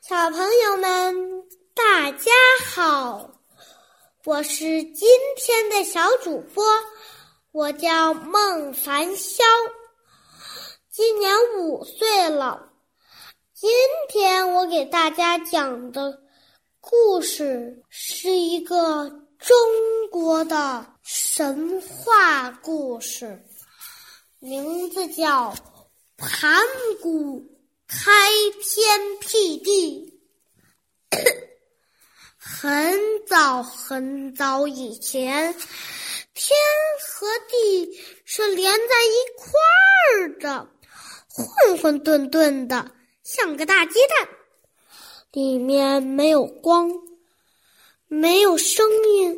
小朋友们，大家好！我是今天的小主播，我叫孟凡潇，今年五岁了。今天我给大家讲的故事是一个中国的神话故事，名字叫《盘古开天辟地》。很早很早以前，天和地是连在一块儿的，混混沌沌的，像个大鸡蛋，里面没有光，没有声音，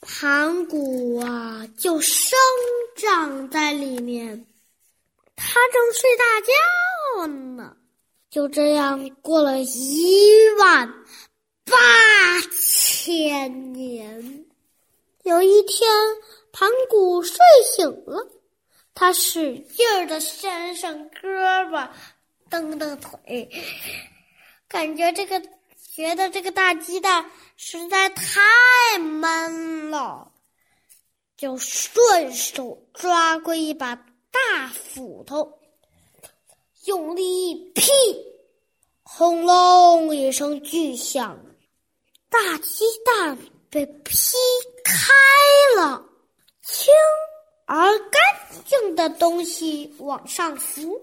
盘古啊就生长在里面，他正睡大觉呢。就这样过了一万。八千年，有一天，盘古睡醒了，他使劲的伸伸胳膊，蹬蹬腿，感觉这个觉得这个大鸡蛋实在太闷了，就顺手抓过一把大斧头，用力一劈，轰隆一声巨响。大鸡蛋被劈开了，轻而干净的东西往上浮，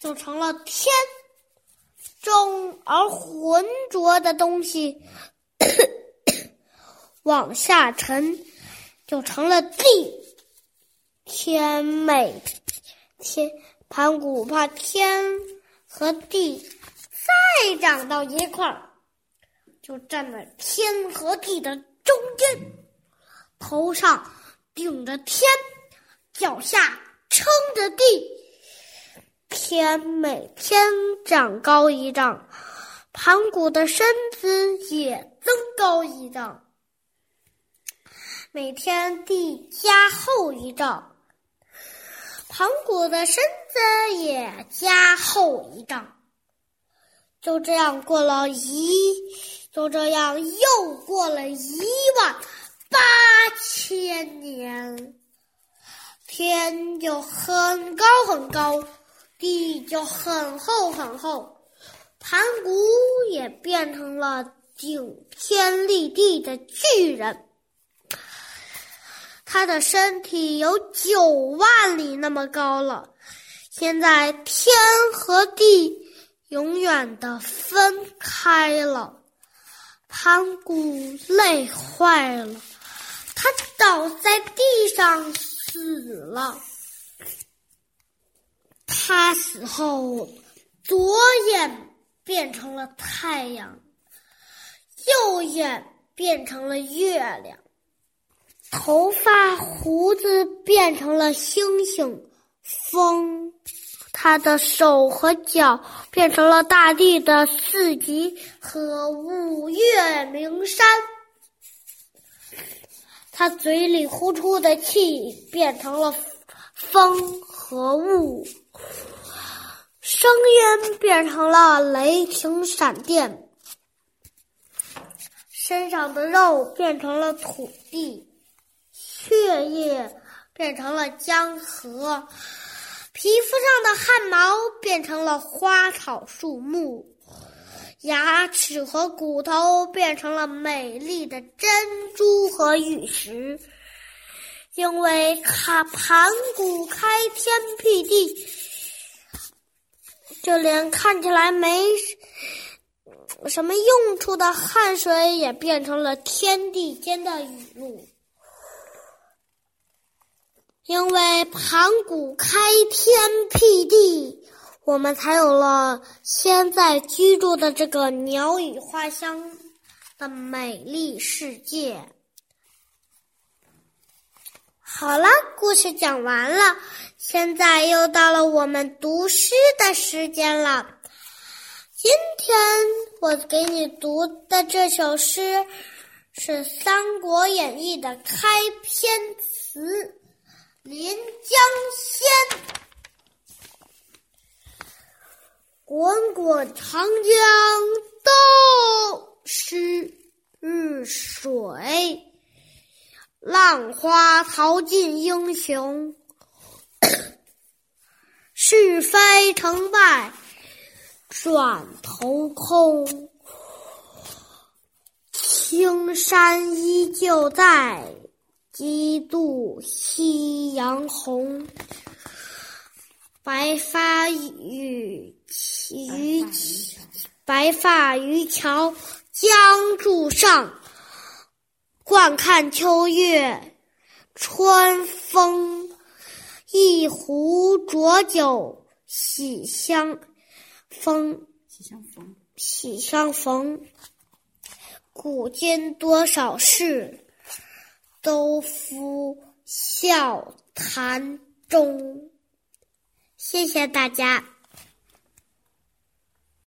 就成了天；重而浑浊的东西 往下沉，就成了地。天美，天盘古怕天和地再长到一块儿。就站在天和地的中间，头上顶着天，脚下撑着地。天每天长高一丈，盘古的身子也增高一丈。每天地加厚一丈，盘古的身子也加厚一丈。就这样过了一。就这样，又过了一万八千年，天就很高很高，地就很厚很厚，盘古也变成了顶天立地的巨人。他的身体有九万里那么高了。现在天和地永远的分开了。盘古累坏了，他倒在地上死了。他死后，左眼变成了太阳，右眼变成了月亮，头发胡子变成了星星、风。他的手和脚变成了大地的四极和五岳名山，他嘴里呼出的气变成了风和雾，声音变成了雷霆闪电，身上的肉变成了土地，血液变成了江河。皮肤上的汗毛变成了花草树木，牙齿和骨头变成了美丽的珍珠和玉石。因为卡盘古开天辟地，就连看起来没什么用处的汗水也变成了天地间的雨露。因为盘古开天辟地，我们才有了现在居住的这个鸟语花香的美丽世界。好了，故事讲完了，现在又到了我们读诗的时间了。今天我给你读的这首诗是《三国演义》的开篇词。临江仙，滚滚长江东逝水，浪花淘尽英雄。是非成败转头空，青山依旧在，几度夕阳红。白发渔渔白发渔樵江渚上，惯看秋月春风。一壶浊酒喜相逢，喜相逢，喜相逢。古今多少事，都付笑谈中。谢谢大家。